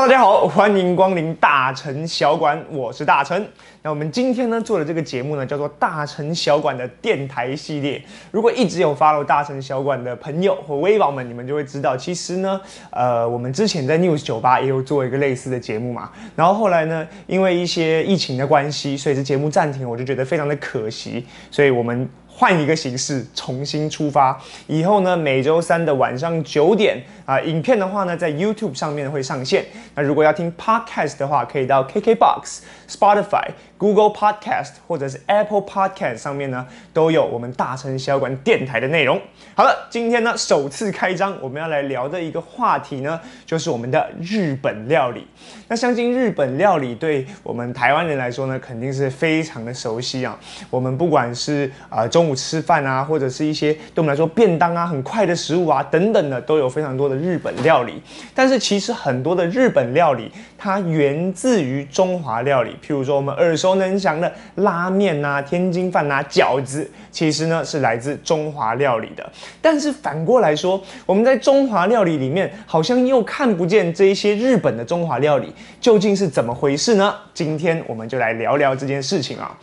大家好，欢迎光临大成小馆，我是大成。那我们今天呢做的这个节目呢叫做大成小馆的电台系列。如果一直有 follow 大成小馆的朋友或微宝们，你们就会知道，其实呢，呃，我们之前在 News 酒吧也有做一个类似的节目嘛。然后后来呢，因为一些疫情的关系，所以这节目暂停，我就觉得非常的可惜，所以我们。换一个形式重新出发，以后呢，每周三的晚上九点啊，影片的话呢，在 YouTube 上面会上线。那如果要听 Podcast 的话，可以到 KKBox、Spotify。Google Podcast 或者是 Apple Podcast 上面呢，都有我们大成小馆电台的内容。好了，今天呢首次开张，我们要来聊的一个话题呢，就是我们的日本料理。那相信日本料理对我们台湾人来说呢，肯定是非常的熟悉啊。我们不管是啊中午吃饭啊，或者是一些对我们来说便当啊、很快的食物啊等等的，都有非常多的日本料理。但是其实很多的日本料理，它源自于中华料理，譬如说我们耳熟。能详的拉面呐、天津饭呐、饺子，其实呢是来自中华料理的。但是反过来说，我们在中华料理里面好像又看不见这一些日本的中华料理，究竟是怎么回事呢？今天我们就来聊聊这件事情啊。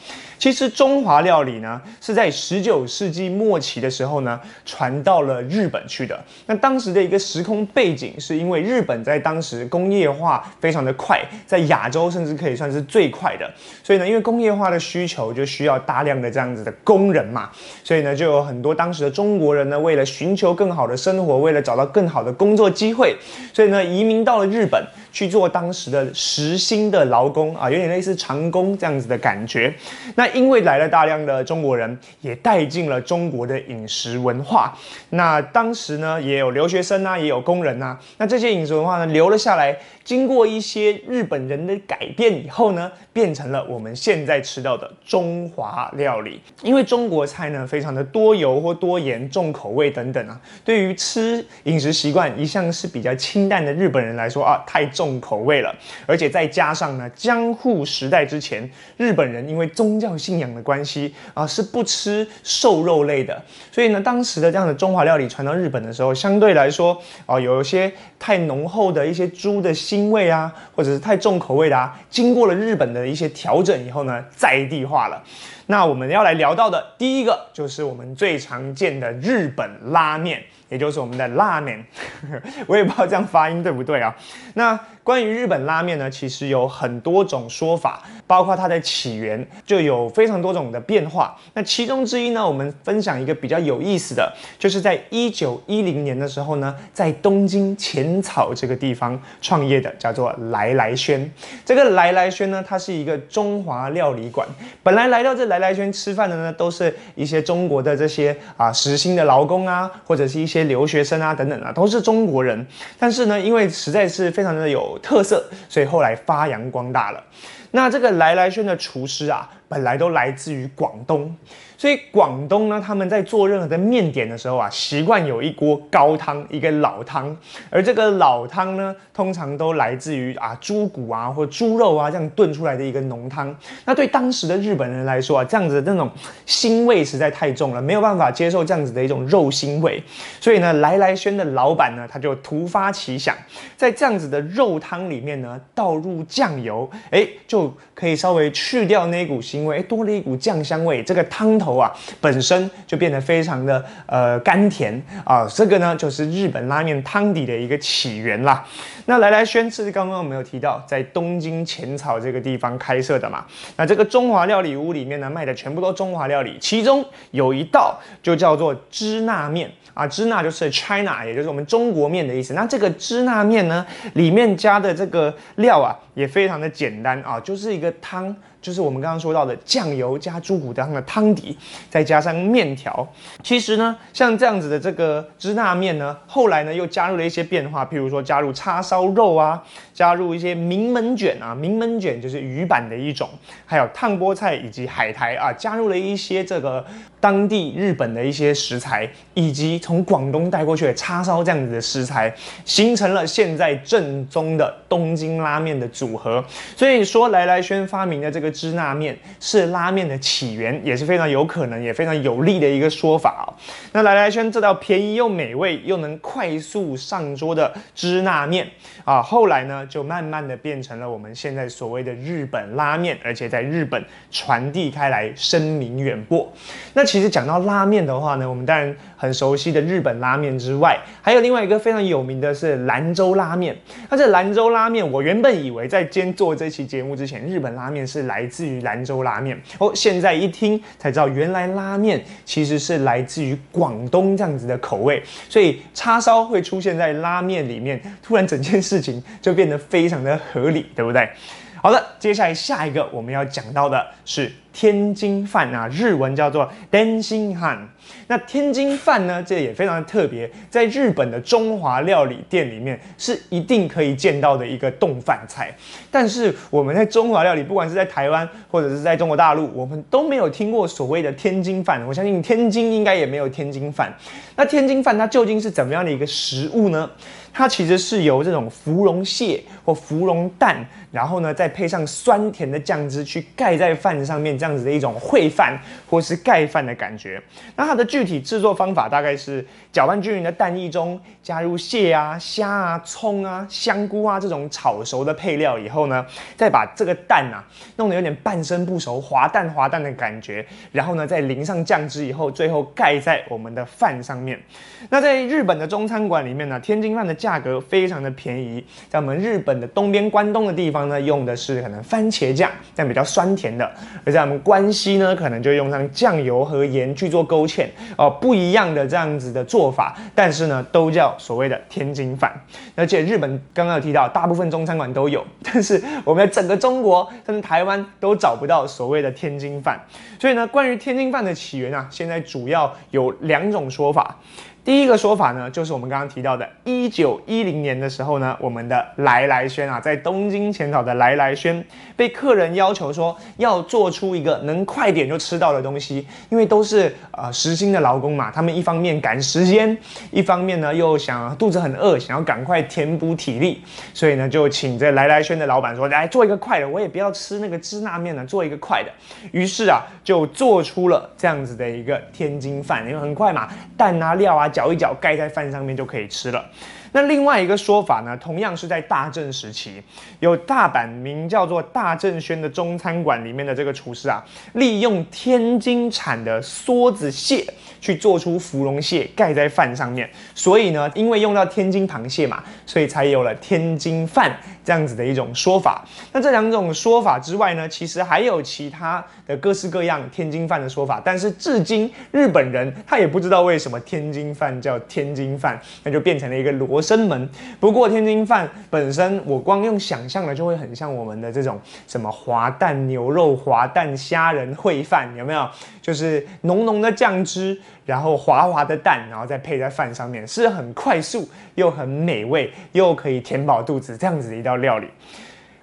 其实中华料理呢，是在十九世纪末期的时候呢，传到了日本去的。那当时的一个时空背景，是因为日本在当时工业化非常的快，在亚洲甚至可以算是最快的。所以呢，因为工业化的需求，就需要大量的这样子的工人嘛。所以呢，就有很多当时的中国人呢，为了寻求更好的生活，为了找到更好的工作机会，所以呢，移民到了日本去做当时的时薪的劳工啊，有点类似长工这样子的感觉。那因为来了大量的中国人，也带进了中国的饮食文化。那当时呢，也有留学生啊，也有工人啊。那这些饮食文化呢，留了下来。经过一些日本人的改变以后呢，变成了我们现在吃到的中华料理。因为中国菜呢，非常的多油或多盐、重口味等等啊。对于吃饮食习惯一向是比较清淡的日本人来说啊，太重重口味了。而且再加上呢，江户时代之前，日本人因为宗教信仰的关系啊，是不吃瘦肉类的。所以呢，当时的这样的中华料理传到日本的时候，相对来说啊，有一些太浓厚的一些猪的腥。味啊，或者是太重口味的啊，经过了日本的一些调整以后呢，在地化了。那我们要来聊到的第一个，就是我们最常见的日本拉面。也就是我们的拉面，我也不知道这样发音对不对啊。那关于日本拉面呢，其实有很多种说法，包括它的起源就有非常多种的变化。那其中之一呢，我们分享一个比较有意思的，就是在一九一零年的时候呢，在东京浅草这个地方创业的，叫做来来轩。这个来来轩呢，它是一个中华料理馆。本来来到这来来轩吃饭的呢，都是一些中国的这些啊实薪的劳工啊，或者是一。些留学生啊，等等啊，都是中国人，但是呢，因为实在是非常的有特色，所以后来发扬光大了。那这个来来轩的厨师啊，本来都来自于广东。所以广东呢，他们在做任何的面点的时候啊，习惯有一锅高汤，一个老汤。而这个老汤呢，通常都来自于啊猪骨啊或猪肉啊这样炖出来的一个浓汤。那对当时的日本人来说啊，这样子的那种腥味实在太重了，没有办法接受这样子的一种肉腥味。所以呢，来来轩的老板呢，他就突发奇想，在这样子的肉汤里面呢，倒入酱油，哎，就可以稍微去掉那股腥味，哎，多了一股酱香味。这个汤。头啊，本身就变得非常的呃甘甜啊，这个呢就是日本拉面汤底的一个起源啦。那来来轩是刚刚我们有提到，在东京浅草这个地方开设的嘛。那这个中华料理屋里面呢，卖的全部都中华料理，其中有一道就叫做支那面啊，支那就是 China，也就是我们中国面的意思。那这个支那面呢，里面加的这个料啊，也非常的简单啊，就是一个汤。就是我们刚刚说到的酱油加猪骨汤的汤底，再加上面条。其实呢，像这样子的这个支那面呢，后来呢又加入了一些变化，譬如说加入叉烧肉啊，加入一些名门卷啊，名门卷就是鱼板的一种，还有烫菠菜以及海苔啊，加入了一些这个当地日本的一些食材，以及从广东带过去的叉烧这样子的食材，形成了现在正宗的东京拉面的组合。所以说来来轩发明的这个。支那面是拉面的起源，也是非常有可能，也非常有利的一个说法哦。那来来轩这道便宜又美味又能快速上桌的支那面啊，后来呢呢，就慢慢的变成了我们现在所谓的日本拉面，而且在日本传递开来，声名远播。那其实讲到拉面的话呢，我们当然很熟悉的日本拉面之外，还有另外一个非常有名的是兰州拉面。那这兰州拉面，我原本以为在今天做这期节目之前，日本拉面是来来自于兰州拉面，哦，现在一听才知道，原来拉面其实是来自于广东这样子的口味，所以叉烧会出现在拉面里面，突然整件事情就变得非常的合理，对不对？好的，接下来下一个我们要讲到的是天津饭啊，日文叫做 Dancing Han。那天津饭呢，这也非常的特别，在日本的中华料理店里面是一定可以见到的一个冻饭菜。但是我们在中华料理，不管是在台湾或者是在中国大陆，我们都没有听过所谓的天津饭。我相信天津应该也没有天津饭。那天津饭它究竟是怎么样的一个食物呢？它其实是由这种芙蓉蟹或芙蓉蛋，然后呢再配上酸甜的酱汁去盖在饭上面，这样子的一种烩饭或是盖饭的感觉。那它的具体制作方法大概是搅拌均匀的蛋液中加入蟹啊、虾啊、葱啊、香菇啊这种炒熟的配料以后呢，再把这个蛋啊弄得有点半生不熟、滑蛋滑蛋的感觉，然后呢再淋上酱汁以后，最后盖在我们的饭上面。那在日本的中餐馆里面呢，天津饭的价格非常的便宜，在我们日本的东边关东的地方呢，用的是可能番茄酱，这样比较酸甜的；而在我们关西呢，可能就用上酱油和盐去做勾芡哦，不一样的这样子的做法，但是呢，都叫所谓的天津饭。而且日本刚刚有提到，大部分中餐馆都有，但是我们在整个中国甚至台湾都找不到所谓的天津饭。所以呢，关于天津饭的起源啊，现在主要有两种说法。第一个说法呢，就是我们刚刚提到的，一九一零年的时候呢，我们的来来轩啊，在东京浅草的来来轩，被客人要求说要做出一个能快点就吃到的东西，因为都是呃实薪的劳工嘛，他们一方面赶时间，一方面呢又想肚子很饿，想要赶快填补体力，所以呢就请这来来轩的老板说，来做一个快的，我也不要吃那个芝麻面了，做一个快的。于是啊，就做出了这样子的一个天津饭，因为很快嘛，蛋啊料啊。搅一搅，盖在饭上面就可以吃了。那另外一个说法呢，同样是在大正时期，有大阪名叫做大正轩的中餐馆里面的这个厨师啊，利用天津产的梭子蟹去做出芙蓉蟹盖在饭上面。所以呢，因为用到天津螃蟹嘛，所以才有了天津饭这样子的一种说法。那这两种说法之外呢，其实还有其他的各式各样天津饭的说法。但是至今日本人他也不知道为什么天津饭叫天津饭，那就变成了一个罗。生门。不过天津饭本身，我光用想象的就会很像我们的这种什么滑蛋牛肉、滑蛋虾仁烩饭，有没有？就是浓浓的酱汁，然后滑滑的蛋，然后再配在饭上面，是很快速又很美味，又可以填饱肚子这样子的一道料理。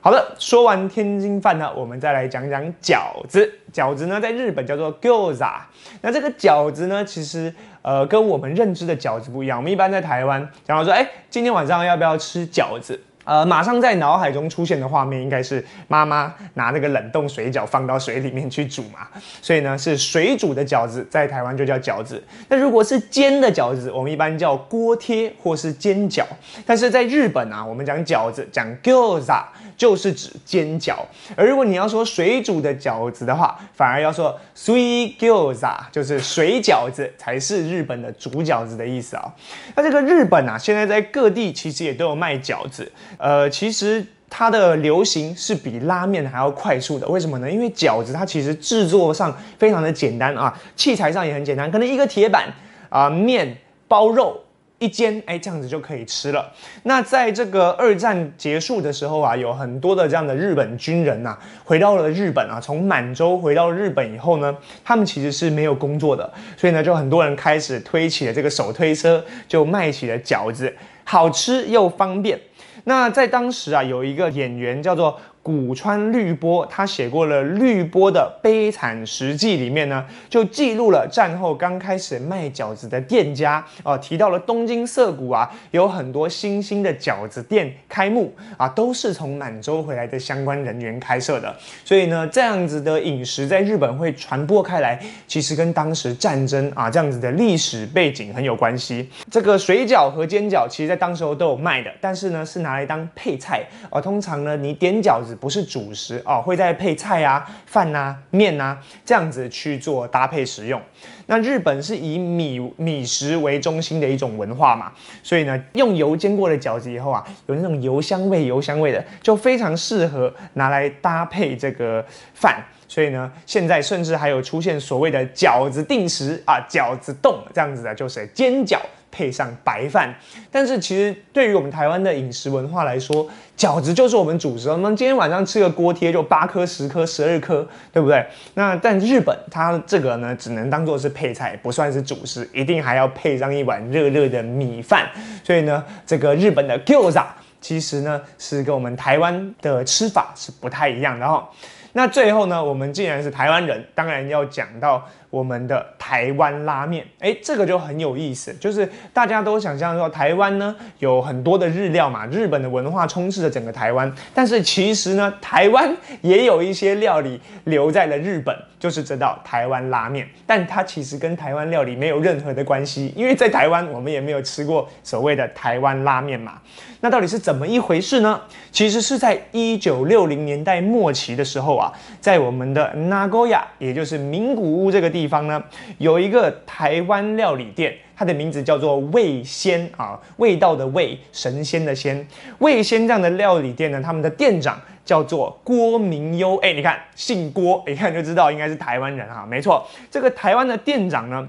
好的，说完天津饭呢，我们再来讲讲饺子。饺子呢，在日本叫做 gyoza。那这个饺子呢，其实呃，跟我们认知的饺子不一样。我们一般在台湾然后说，哎，今天晚上要不要吃饺子？呃，马上在脑海中出现的画面应该是妈妈拿那个冷冻水饺放到水里面去煮嘛。所以呢，是水煮的饺子，在台湾就叫饺子。那如果是煎的饺子，我们一般叫锅贴或是煎饺。但是在日本啊，我们讲饺子讲 gyoza。就是指煎饺，而如果你要说水煮的饺子的话，反而要说 sui g o z a 就是水饺子才是日本的煮饺子的意思啊。那这个日本啊，现在在各地其实也都有卖饺子，呃，其实它的流行是比拉面还要快速的。为什么呢？因为饺子它其实制作上非常的简单啊，器材上也很简单，可能一个铁板啊，面包肉。一煎，哎，这样子就可以吃了。那在这个二战结束的时候啊，有很多的这样的日本军人呐，回到了日本啊。从满洲回到日本以后呢，他们其实是没有工作的，所以呢，就很多人开始推起了这个手推车，就卖起了饺子，好吃又方便。那在当时啊，有一个演员叫做古川绿波，他写过了《绿波的悲惨实记》，里面呢就记录了战后刚开始卖饺子的店家哦，提到了东京涩谷啊，有很多新兴的饺子店开幕啊，都是从满洲回来的相关人员开设的。所以呢，这样子的饮食在日本会传播开来，其实跟当时战争啊这样子的历史背景很有关系。这个水饺和煎饺，其实在当时候都有卖的，但是呢是拿来当配菜啊。通常呢，你点饺子。不是主食哦，会再配菜啊、饭啊、面啊这样子去做搭配食用。那日本是以米米食为中心的一种文化嘛，所以呢，用油煎过的饺子以后啊，有那种油香味、油香味的，就非常适合拿来搭配这个饭。所以呢，现在甚至还有出现所谓的饺子定时啊、饺子冻这样子的，就是煎饺。配上白饭，但是其实对于我们台湾的饮食文化来说，饺子就是我们主食。我们今天晚上吃个锅贴就八颗、十颗、十二颗，对不对？那但日本它这个呢，只能当做是配菜，不算是主食，一定还要配上一碗热热的米饭。所以呢，这个日本的 gyoza 其实呢是跟我们台湾的吃法是不太一样的哦。那最后呢，我们既然是台湾人，当然要讲到。我们的台湾拉面，哎，这个就很有意思，就是大家都想象说台湾呢有很多的日料嘛，日本的文化充斥着整个台湾，但是其实呢，台湾也有一些料理留在了日本，就是这道台湾拉面，但它其实跟台湾料理没有任何的关系，因为在台湾我们也没有吃过所谓的台湾拉面嘛。那到底是怎么一回事呢？其实是在一九六零年代末期的时候啊，在我们的 Nagoya，也就是名古屋这个地。地方呢，有一个台湾料理店，它的名字叫做味仙啊，味道的味，神仙的仙，味仙这样的料理店呢，他们的店长叫做郭明优，哎，你看姓郭，一看就知道应该是台湾人啊，没错，这个台湾的店长呢，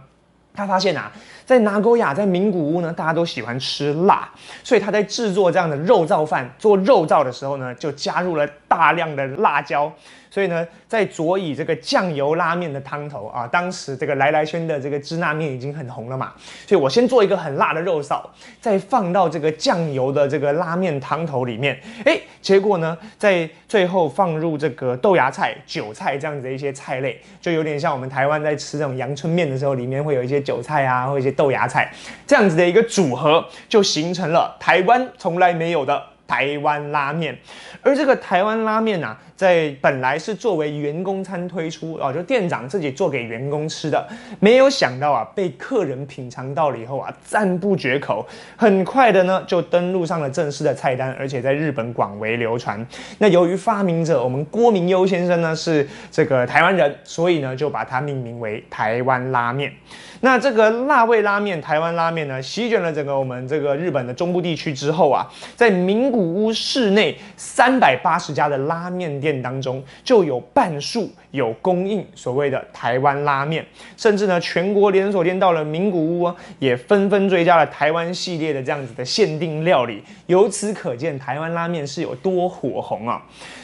他发现啊，在拿沟亚，在名古屋呢，大家都喜欢吃辣，所以他在制作这样的肉燥饭，做肉燥的时候呢，就加入了大量的辣椒。所以呢，在佐以这个酱油拉面的汤头啊，当时这个来来轩的这个支那面已经很红了嘛，所以我先做一个很辣的肉臊，再放到这个酱油的这个拉面汤头里面，哎，结果呢，在最后放入这个豆芽菜、韭菜这样子的一些菜类，就有点像我们台湾在吃这种阳春面的时候，里面会有一些韭菜啊，或一些豆芽菜这样子的一个组合，就形成了台湾从来没有的。台湾拉面，而这个台湾拉面呢，在本来是作为员工餐推出啊，就店长自己做给员工吃的，没有想到啊，被客人品尝到了以后啊，赞不绝口，很快的呢就登录上了正式的菜单，而且在日本广为流传。那由于发明者我们郭明优先生呢是这个台湾人，所以呢就把它命名为台湾拉面。那这个辣味拉面，台湾拉面呢，席卷了整个我们这个日本的中部地区之后啊，在明古屋市内三百八十家的拉面店当中，就有半数有供应所谓的台湾拉面，甚至呢，全国连锁店到了名古屋啊，也纷纷追加了台湾系列的这样子的限定料理。由此可见，台湾拉面是有多火红啊！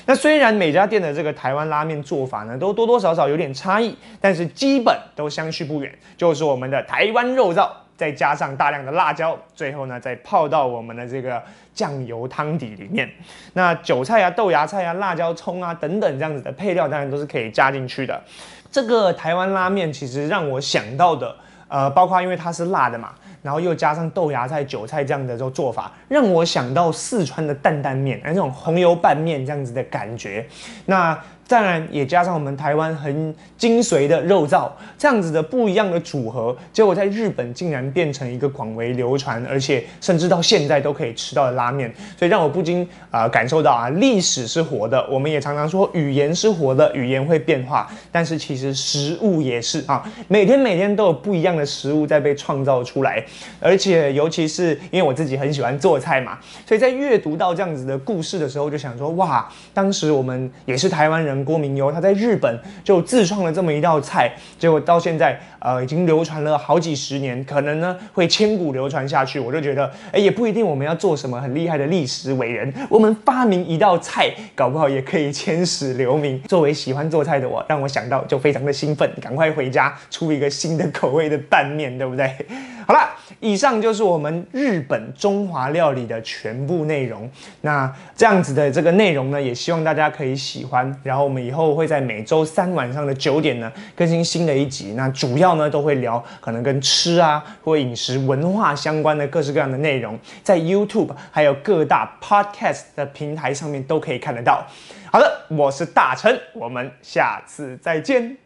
那虽然每家店的这个台湾拉面做法呢，都多多少少有点差异，但是基本都相去不远，就是我们的台湾肉燥，再加上大量的辣椒，最后呢再泡到我们的这个酱油汤底里面。那韭菜啊、豆芽菜啊、辣椒、葱啊等等这样子的配料，当然都是可以加进去的。这个台湾拉面其实让我想到的，呃，包括因为它是辣的嘛。然后又加上豆芽菜、韭菜这样的这种做法，让我想到四川的担担面，那种红油拌面这样子的感觉。那。当然也加上我们台湾很精髓的肉燥，这样子的不一样的组合，结果在日本竟然变成一个广为流传，而且甚至到现在都可以吃到的拉面，所以让我不禁啊感受到啊历史是活的。我们也常常说语言是活的，语言会变化，但是其实食物也是啊，每天每天都有不一样的食物在被创造出来，而且尤其是因为我自己很喜欢做菜嘛，所以在阅读到这样子的故事的时候，就想说哇，当时我们也是台湾人。郭明优他在日本就自创了这么一道菜，结果到现在呃已经流传了好几十年，可能呢会千古流传下去。我就觉得哎也不一定我们要做什么很厉害的历史伟人，我们发明一道菜，搞不好也可以千史留名。作为喜欢做菜的我，让我想到就非常的兴奋，赶快回家出一个新的口味的拌面，对不对？好了，以上就是我们日本中华料理的全部内容。那这样子的这个内容呢，也希望大家可以喜欢。然后我们以后会在每周三晚上的九点呢更新新的一集。那主要呢都会聊可能跟吃啊或饮食文化相关的各式各样的内容，在 YouTube 还有各大 Podcast 的平台上面都可以看得到。好的，我是大成，我们下次再见。